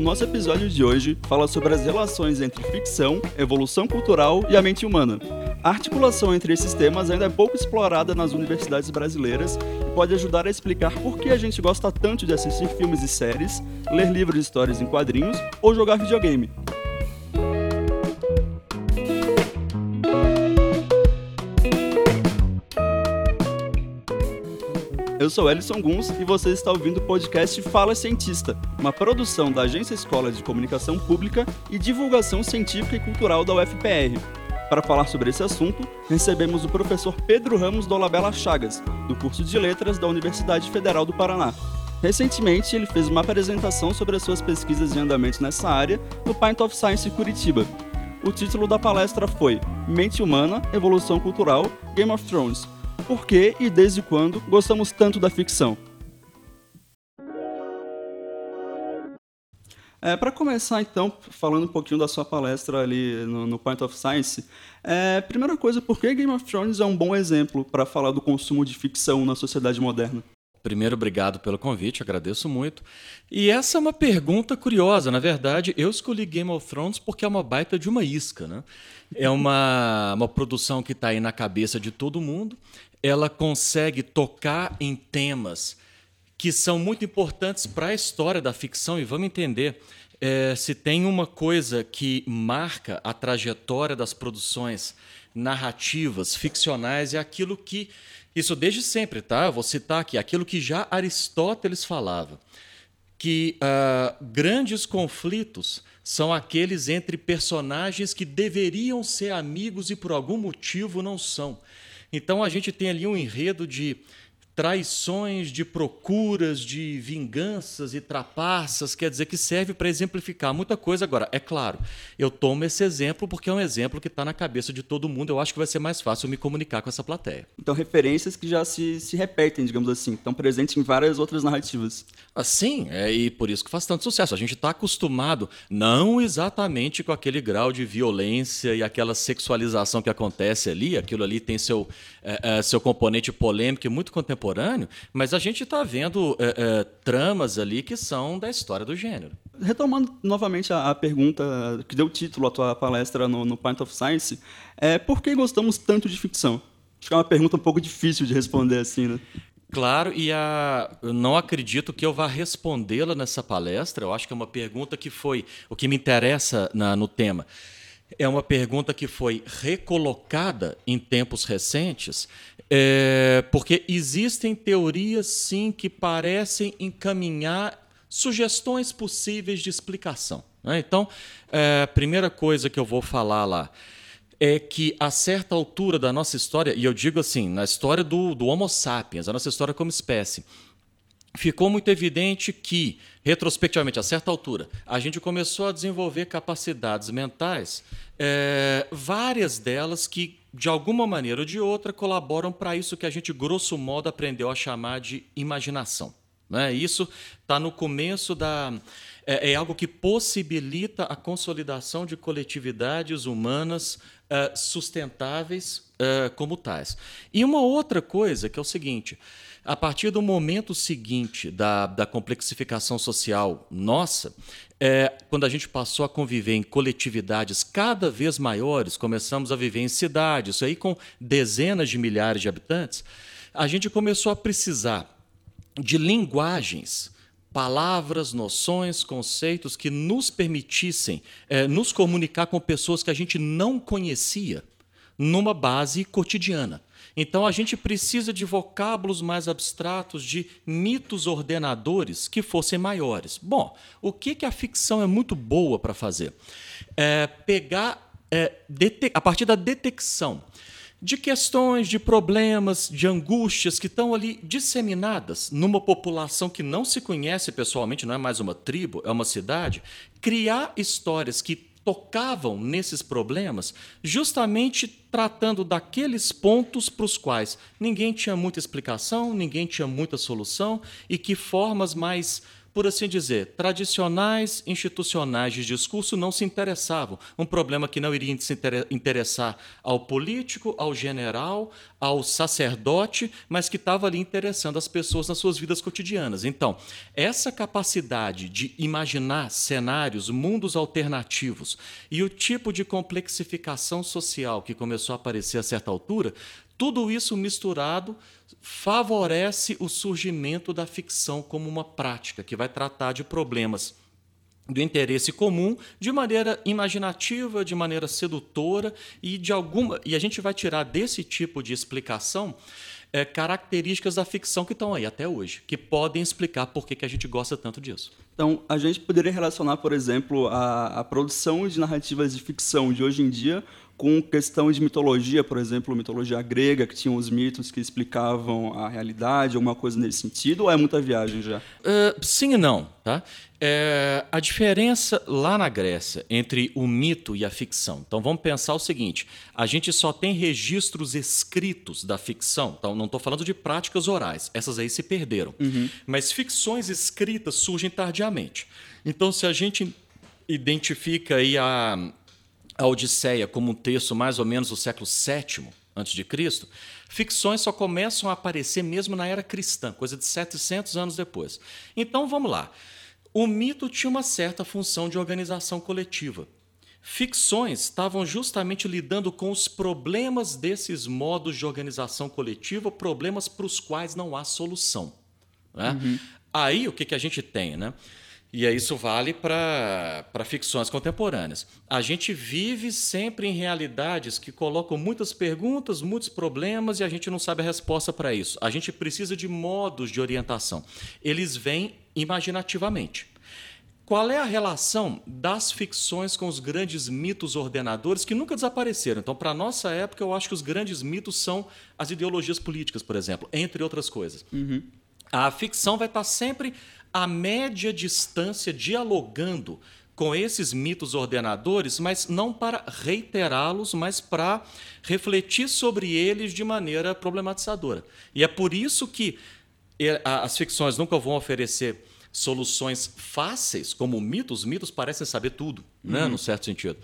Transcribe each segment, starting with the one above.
O nosso episódio de hoje fala sobre as relações entre ficção, evolução cultural e a mente humana. A articulação entre esses temas ainda é pouco explorada nas universidades brasileiras e pode ajudar a explicar por que a gente gosta tanto de assistir filmes e séries, ler livros e histórias em quadrinhos ou jogar videogame. Eu sou Elison Guns e você está ouvindo o podcast Fala Cientista, uma produção da Agência Escola de Comunicação Pública e Divulgação Científica e Cultural da UFPR. Para falar sobre esse assunto, recebemos o professor Pedro Ramos Dolabella Chagas, do curso de Letras da Universidade Federal do Paraná. Recentemente, ele fez uma apresentação sobre as suas pesquisas em andamento nessa área no Pint of Science Curitiba. O título da palestra foi Mente Humana, Evolução Cultural, Game of Thrones, por que e desde quando gostamos tanto da ficção. É, Para começar, então, falando um pouquinho da sua palestra ali no, no Point of Science, é, primeira coisa, por que Game of Thrones é um bom exemplo para falar do consumo de ficção na sociedade moderna? Primeiro, obrigado pelo convite, agradeço muito. E essa é uma pergunta curiosa. Na verdade, eu escolhi Game of Thrones porque é uma baita de uma isca. Né? É uma, uma produção que está aí na cabeça de todo mundo ela consegue tocar em temas que são muito importantes para a história da ficção e vamos entender é, se tem uma coisa que marca a trajetória das produções narrativas ficcionais é aquilo que isso desde sempre, tá? Vou citar aqui aquilo que já Aristóteles falava, que uh, grandes conflitos são aqueles entre personagens que deveriam ser amigos e por algum motivo não são. Então a gente tem ali um enredo de traições, de procuras, de vinganças e trapaças, quer dizer que serve para exemplificar muita coisa. Agora, é claro, eu tomo esse exemplo porque é um exemplo que está na cabeça de todo mundo. Eu acho que vai ser mais fácil me comunicar com essa plateia. Então, referências que já se, se repetem, digamos assim, estão presentes em várias outras narrativas. Sim, é, e por isso que faz tanto sucesso. A gente está acostumado, não exatamente com aquele grau de violência e aquela sexualização que acontece ali, aquilo ali tem seu, é, é, seu componente polêmico e muito contemporâneo, mas a gente está vendo é, é, tramas ali que são da história do gênero. Retomando novamente a, a pergunta que deu título à tua palestra no, no Point of Science, é por que gostamos tanto de ficção? Acho que é uma pergunta um pouco difícil de responder assim, né? Claro, e a, eu não acredito que eu vá respondê-la nessa palestra. Eu acho que é uma pergunta que foi o que me interessa na, no tema. É uma pergunta que foi recolocada em tempos recentes, é, porque existem teorias, sim, que parecem encaminhar sugestões possíveis de explicação. Né? Então, é, a primeira coisa que eu vou falar lá é que a certa altura da nossa história, e eu digo assim, na história do, do Homo sapiens, a nossa história como espécie, ficou muito evidente que, retrospectivamente, a certa altura, a gente começou a desenvolver capacidades mentais, é, várias delas que, de alguma maneira ou de outra, colaboram para isso que a gente, grosso modo, aprendeu a chamar de imaginação. Né? Isso está no começo da. É, é, algo que possibilita a consolidação de coletividades humanas uh, sustentáveis uh, como tais. E uma outra coisa que é o seguinte: a partir do momento seguinte da, da complexificação social nossa, é, quando a gente passou a conviver em coletividades cada vez maiores, começamos a viver em cidades, aí com dezenas de milhares de habitantes, a gente começou a precisar de linguagens palavras, noções, conceitos que nos permitissem é, nos comunicar com pessoas que a gente não conhecia numa base cotidiana. Então a gente precisa de vocábulos mais abstratos, de mitos ordenadores que fossem maiores. Bom, o que, que a ficção é muito boa para fazer? É pegar, é, a partir da detecção de questões, de problemas, de angústias que estão ali disseminadas numa população que não se conhece pessoalmente, não é mais uma tribo, é uma cidade, criar histórias que tocavam nesses problemas, justamente tratando daqueles pontos para os quais ninguém tinha muita explicação, ninguém tinha muita solução e que formas mais por assim dizer, tradicionais institucionais de discurso não se interessavam. Um problema que não iria se interessar ao político, ao general, ao sacerdote, mas que estava ali interessando as pessoas nas suas vidas cotidianas. Então, essa capacidade de imaginar cenários, mundos alternativos e o tipo de complexificação social que começou a aparecer a certa altura, tudo isso misturado favorece o surgimento da ficção como uma prática que vai tratar de problemas do interesse comum de maneira imaginativa, de maneira sedutora e de alguma e a gente vai tirar desse tipo de explicação é, características da ficção que estão aí até hoje, que podem explicar por que, que a gente gosta tanto disso. Então, a gente poderia relacionar, por exemplo, a, a produção de narrativas de ficção de hoje em dia com questão de mitologia, por exemplo, mitologia grega, que tinha os mitos que explicavam a realidade, alguma coisa nesse sentido, ou é muita viagem já? Uh, sim e não. Tá? É, a diferença lá na Grécia entre o mito e a ficção. Então vamos pensar o seguinte: a gente só tem registros escritos da ficção. Então não estou falando de práticas orais, essas aí se perderam. Uhum. Mas ficções escritas surgem tardiamente. Então se a gente identifica aí a, a Odisseia como um texto mais ou menos do século VII a.C., ficções só começam a aparecer mesmo na era cristã, coisa de 700 anos depois. Então vamos lá. O mito tinha uma certa função de organização coletiva. Ficções estavam justamente lidando com os problemas desses modos de organização coletiva, problemas para os quais não há solução. Né? Uhum. Aí o que, que a gente tem? Né? E isso vale para ficções contemporâneas. A gente vive sempre em realidades que colocam muitas perguntas, muitos problemas e a gente não sabe a resposta para isso. A gente precisa de modos de orientação. Eles vêm imaginativamente. Qual é a relação das ficções com os grandes mitos ordenadores que nunca desapareceram? Então, para a nossa época, eu acho que os grandes mitos são as ideologias políticas, por exemplo, entre outras coisas. Uhum. A ficção vai estar sempre a média distância dialogando com esses mitos ordenadores, mas não para reiterá-los, mas para refletir sobre eles de maneira problematizadora. E é por isso que as ficções nunca vão oferecer soluções fáceis, como mitos. Mitos parecem saber tudo, né, uhum. no certo sentido.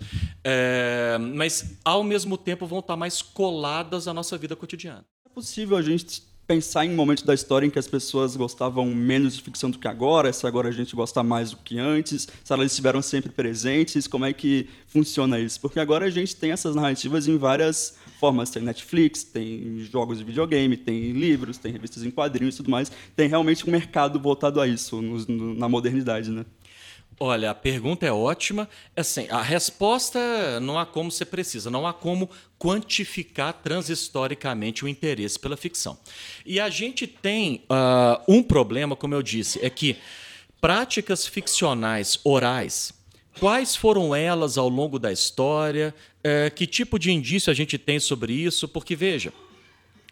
É, mas, ao mesmo tempo, vão estar mais coladas à nossa vida cotidiana. É possível a gente pensar em momentos da história em que as pessoas gostavam menos de ficção do que agora, se agora a gente gosta mais do que antes, se elas estiveram sempre presentes, como é que funciona isso? Porque agora a gente tem essas narrativas em várias formas, tem Netflix, tem jogos de videogame, tem livros, tem revistas em quadrinhos e tudo mais, tem realmente um mercado voltado a isso no, no, na modernidade, né? Olha, a pergunta é ótima. Assim, a resposta não há como ser precisa, não há como quantificar transhistoricamente o interesse pela ficção. E a gente tem uh, um problema, como eu disse, é que práticas ficcionais orais, quais foram elas ao longo da história? Uh, que tipo de indício a gente tem sobre isso? Porque, veja,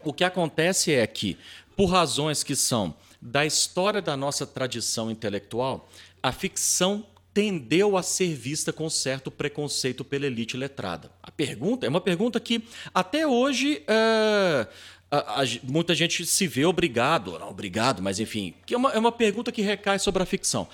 o que acontece é que, por razões que são da história da nossa tradição intelectual, a ficção tendeu a ser vista com certo preconceito pela elite letrada. A pergunta é uma pergunta que até hoje é, a, a, muita gente se vê obrigado, não obrigado, mas enfim, que é uma, é uma pergunta que recai sobre a ficção.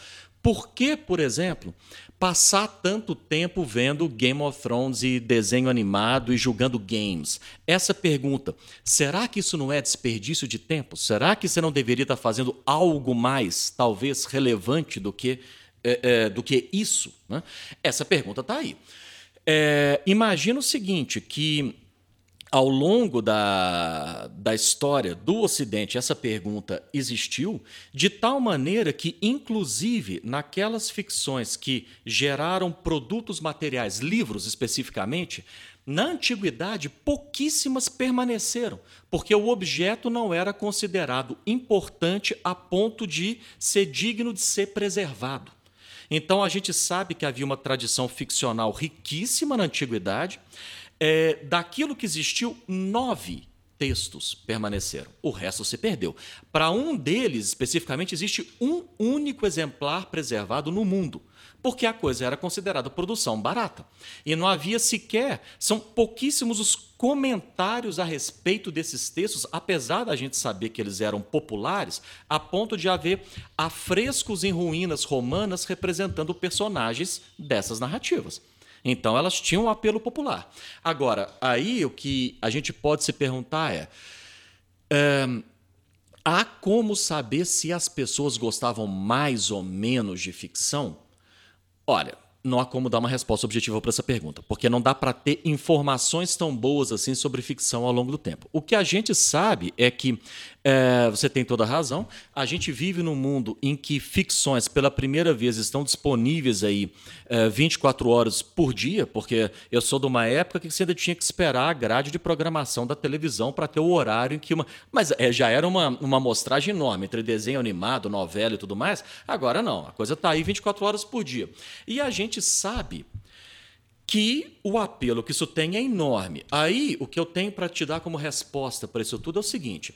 Por que, por exemplo, passar tanto tempo vendo Game of Thrones e desenho animado e julgando games? Essa pergunta, será que isso não é desperdício de tempo? Será que você não deveria estar fazendo algo mais, talvez relevante do que, é, é, do que isso? Né? Essa pergunta está aí. É, imagina o seguinte, que ao longo da, da história do Ocidente, essa pergunta existiu de tal maneira que, inclusive, naquelas ficções que geraram produtos materiais, livros especificamente, na antiguidade pouquíssimas permaneceram, porque o objeto não era considerado importante a ponto de ser digno de ser preservado. Então a gente sabe que havia uma tradição ficcional riquíssima na antiguidade é, daquilo que existiu, nove textos permaneceram, o resto se perdeu. Para um deles, especificamente, existe um único exemplar preservado no mundo porque a coisa era considerada produção barata. E não havia sequer, são pouquíssimos os comentários a respeito desses textos, apesar da gente saber que eles eram populares, a ponto de haver afrescos em ruínas romanas representando personagens dessas narrativas. Então elas tinham um apelo popular. Agora, aí o que a gente pode se perguntar é, é há como saber se as pessoas gostavam mais ou menos de ficção? Olha, não há como dar uma resposta objetiva para essa pergunta, porque não dá para ter informações tão boas assim sobre ficção ao longo do tempo. O que a gente sabe é que é, você tem toda a razão. A gente vive num mundo em que ficções, pela primeira vez, estão disponíveis aí é, 24 horas por dia, porque eu sou de uma época que você ainda tinha que esperar a grade de programação da televisão para ter o horário em que uma. Mas é, já era uma, uma amostragem enorme entre desenho animado, novela e tudo mais. Agora não, a coisa está aí 24 horas por dia. E a gente sabe que o apelo que isso tem é enorme. Aí, o que eu tenho para te dar como resposta para isso tudo é o seguinte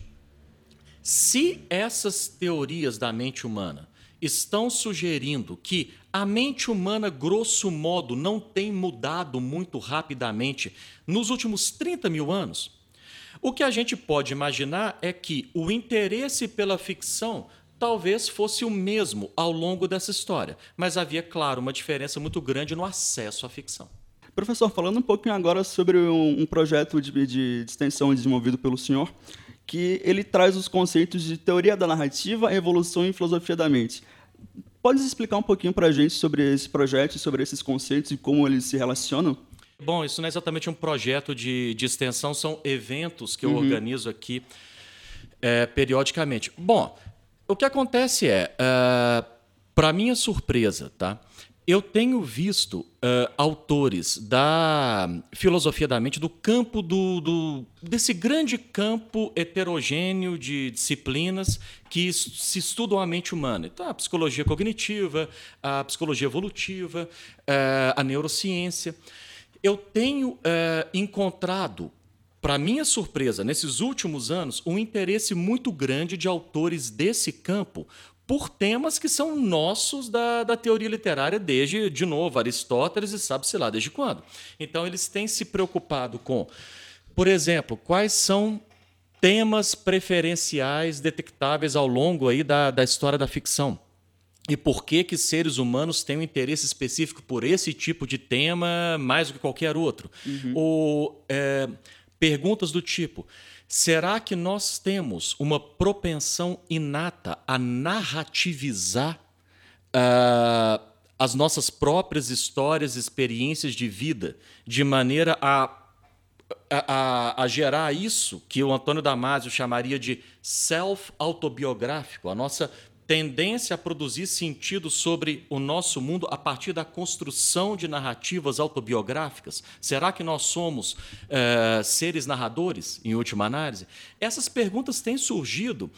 se essas teorias da mente humana estão sugerindo que a mente humana, grosso modo, não tem mudado muito rapidamente nos últimos 30 mil anos, o que a gente pode imaginar é que o interesse pela ficção talvez fosse o mesmo ao longo dessa história, mas havia, claro, uma diferença muito grande no acesso à ficção. Professor, falando um pouquinho agora sobre um, projeto de, de extensão desenvolvido pelo senhor, que ele traz os conceitos de teoria da narrativa, evolução e filosofia da mente. Pode explicar um pouquinho para a gente sobre esse projeto, sobre esses conceitos e como eles se relacionam? Bom, isso não é exatamente um projeto de, de extensão, são eventos que eu uhum. organizo aqui é, periodicamente. Bom, o que acontece é, uh, para minha surpresa, tá? Eu tenho visto uh, autores da filosofia da mente, do campo do, do, desse grande campo heterogêneo de disciplinas que se estudam a mente humana. Então, a psicologia cognitiva, a psicologia evolutiva, uh, a neurociência. Eu tenho uh, encontrado, para minha surpresa, nesses últimos anos, um interesse muito grande de autores desse campo por temas que são nossos da, da teoria literária desde, de novo, Aristóteles e sabe-se lá desde quando. Então, eles têm se preocupado com, por exemplo, quais são temas preferenciais detectáveis ao longo aí da, da história da ficção. E por que, que seres humanos têm um interesse específico por esse tipo de tema mais do que qualquer outro? Uhum. Ou é, perguntas do tipo: Será que nós temos uma propensão inata a narrativizar uh, as nossas próprias histórias, experiências de vida, de maneira a, a, a gerar isso que o Antônio Damasio chamaria de self-autobiográfico, a nossa tendência a produzir sentido sobre o nosso mundo a partir da construção de narrativas autobiográficas? Será que nós somos é, seres narradores, em última análise? Essas perguntas têm surgido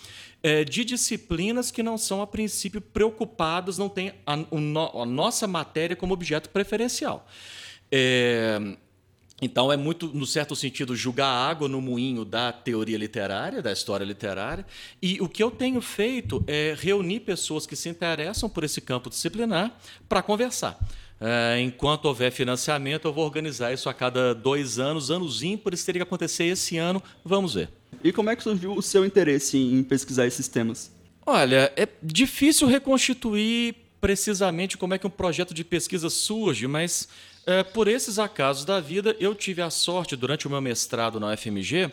é, de disciplinas que não são, a princípio, preocupadas, não têm a, a nossa matéria como objeto preferencial. É, então é muito, no certo sentido, julgar água no moinho da teoria literária, da história literária. E o que eu tenho feito é reunir pessoas que se interessam por esse campo disciplinar para conversar. É, enquanto houver financiamento, eu vou organizar isso a cada dois anos, anos ímpares, teria que acontecer esse ano, vamos ver. E como é que surgiu o seu interesse em pesquisar esses temas? Olha, é difícil reconstituir precisamente como é que um projeto de pesquisa surge, mas é, por esses acasos da vida, eu tive a sorte, durante o meu mestrado na UFMG,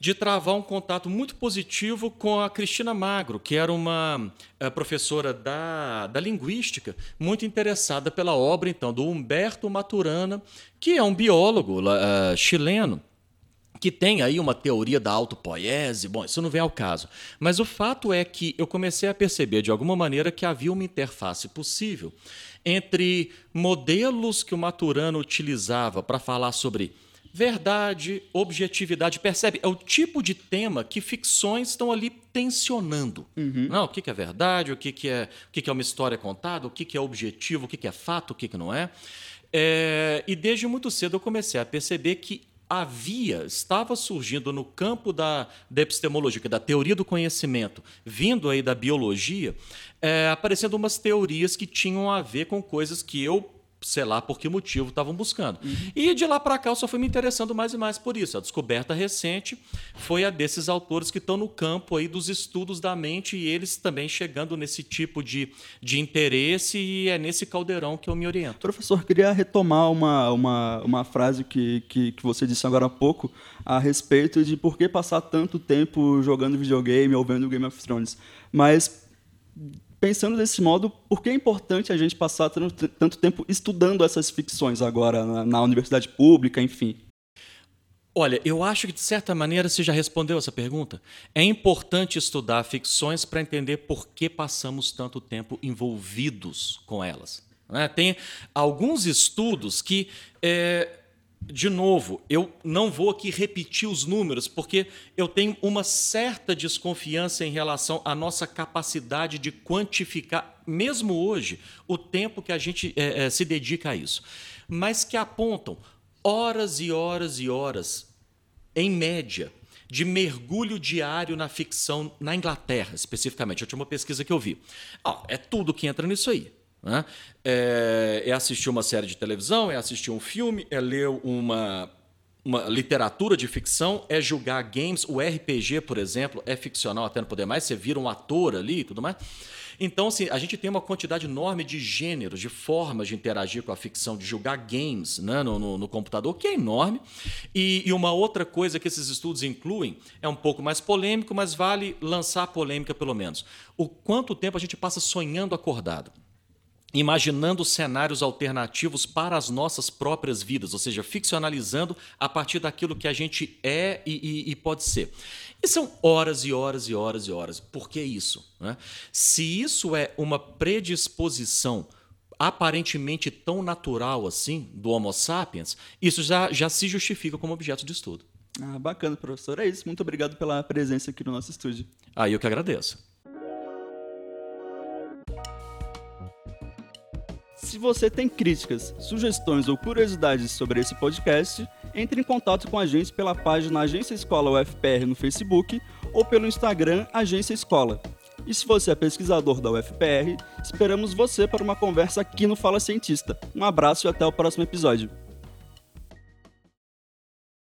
de travar um contato muito positivo com a Cristina Magro, que era uma é, professora da, da linguística, muito interessada pela obra então do Humberto Maturana, que é um biólogo uh, chileno que tem aí uma teoria da autopoiese, bom, isso não vem ao caso. Mas o fato é que eu comecei a perceber de alguma maneira que havia uma interface possível entre modelos que o Maturano utilizava para falar sobre verdade, objetividade. Percebe? É o tipo de tema que ficções estão ali tensionando. Uhum. Não, o que é verdade, o que é, o que é uma história contada, o que é objetivo, o que é fato, o que não é. é. E desde muito cedo eu comecei a perceber que havia, estava surgindo no campo da, da epistemologia, é da teoria do conhecimento, vindo aí da biologia, é, aparecendo umas teorias que tinham a ver com coisas que eu sei lá por que motivo estavam buscando. Uhum. E de lá para cá eu só fui me interessando mais e mais por isso. A descoberta recente foi a desses autores que estão no campo aí dos estudos da mente e eles também chegando nesse tipo de, de interesse e é nesse caldeirão que eu me oriento. Professor, queria retomar uma, uma, uma frase que, que, que você disse agora há pouco a respeito de por que passar tanto tempo jogando videogame ou vendo Game of Thrones. Mas pensando desse modo, por que é importante a gente passar tanto, tanto tempo estudando essas ficções agora na, na, universidade pública, enfim? Olha, eu acho que de certa maneira você já respondeu essa pergunta. É importante estudar ficções para entender por que passamos tanto tempo envolvidos com elas. Né? Tem alguns estudos que é, de novo, eu não vou aqui repetir os números, porque eu tenho uma certa desconfiança em relação à nossa capacidade de quantificar, mesmo hoje, o tempo que a gente é, é, se dedica a isso. Mas que apontam horas e horas e horas, em média, de mergulho diário na ficção na Inglaterra, especificamente. Eu tinha uma pesquisa que eu vi. É tudo que entra nisso aí. Né? É, é assistir uma série de televisão, é assistir um filme, é ler uma, uma literatura de ficção, é jogar games. O RPG, por exemplo, é ficcional até não poder mais, você vira um ator ali e tudo mais. Então, assim, a gente tem uma quantidade enorme de gêneros, de formas de interagir com a ficção, de jogar games né, no, no, no computador, que é enorme. E, e, uma outra coisa que esses estudos incluem é um pouco mais polêmico, mas vale lançar polêmica pelo menos. O quanto tempo a gente passa sonhando acordado imaginando cenários alternativos para as nossas próprias vidas, ou seja, ficcionalizando a partir daquilo que a gente é e, e, e pode ser. E são horas e horas e horas e horas. Por que isso? Né? Se isso é uma predisposição aparentemente tão natural assim do Homo sapiens, isso já, já se justifica como objeto de estudo. Ah, bacana, professor. É isso. Muito obrigado pela presença aqui no nosso estúdio. Ah, eu que agradeço. Se você tem críticas, sugestões ou curiosidades sobre esse podcast, entre em contato com a gente pela página Agência Escola UFPR no Facebook ou pelo Instagram Agência Escola. E se você é pesquisador da UFPR, esperamos você para uma conversa aqui no Fala Cientista. Um abraço e até o próximo episódio.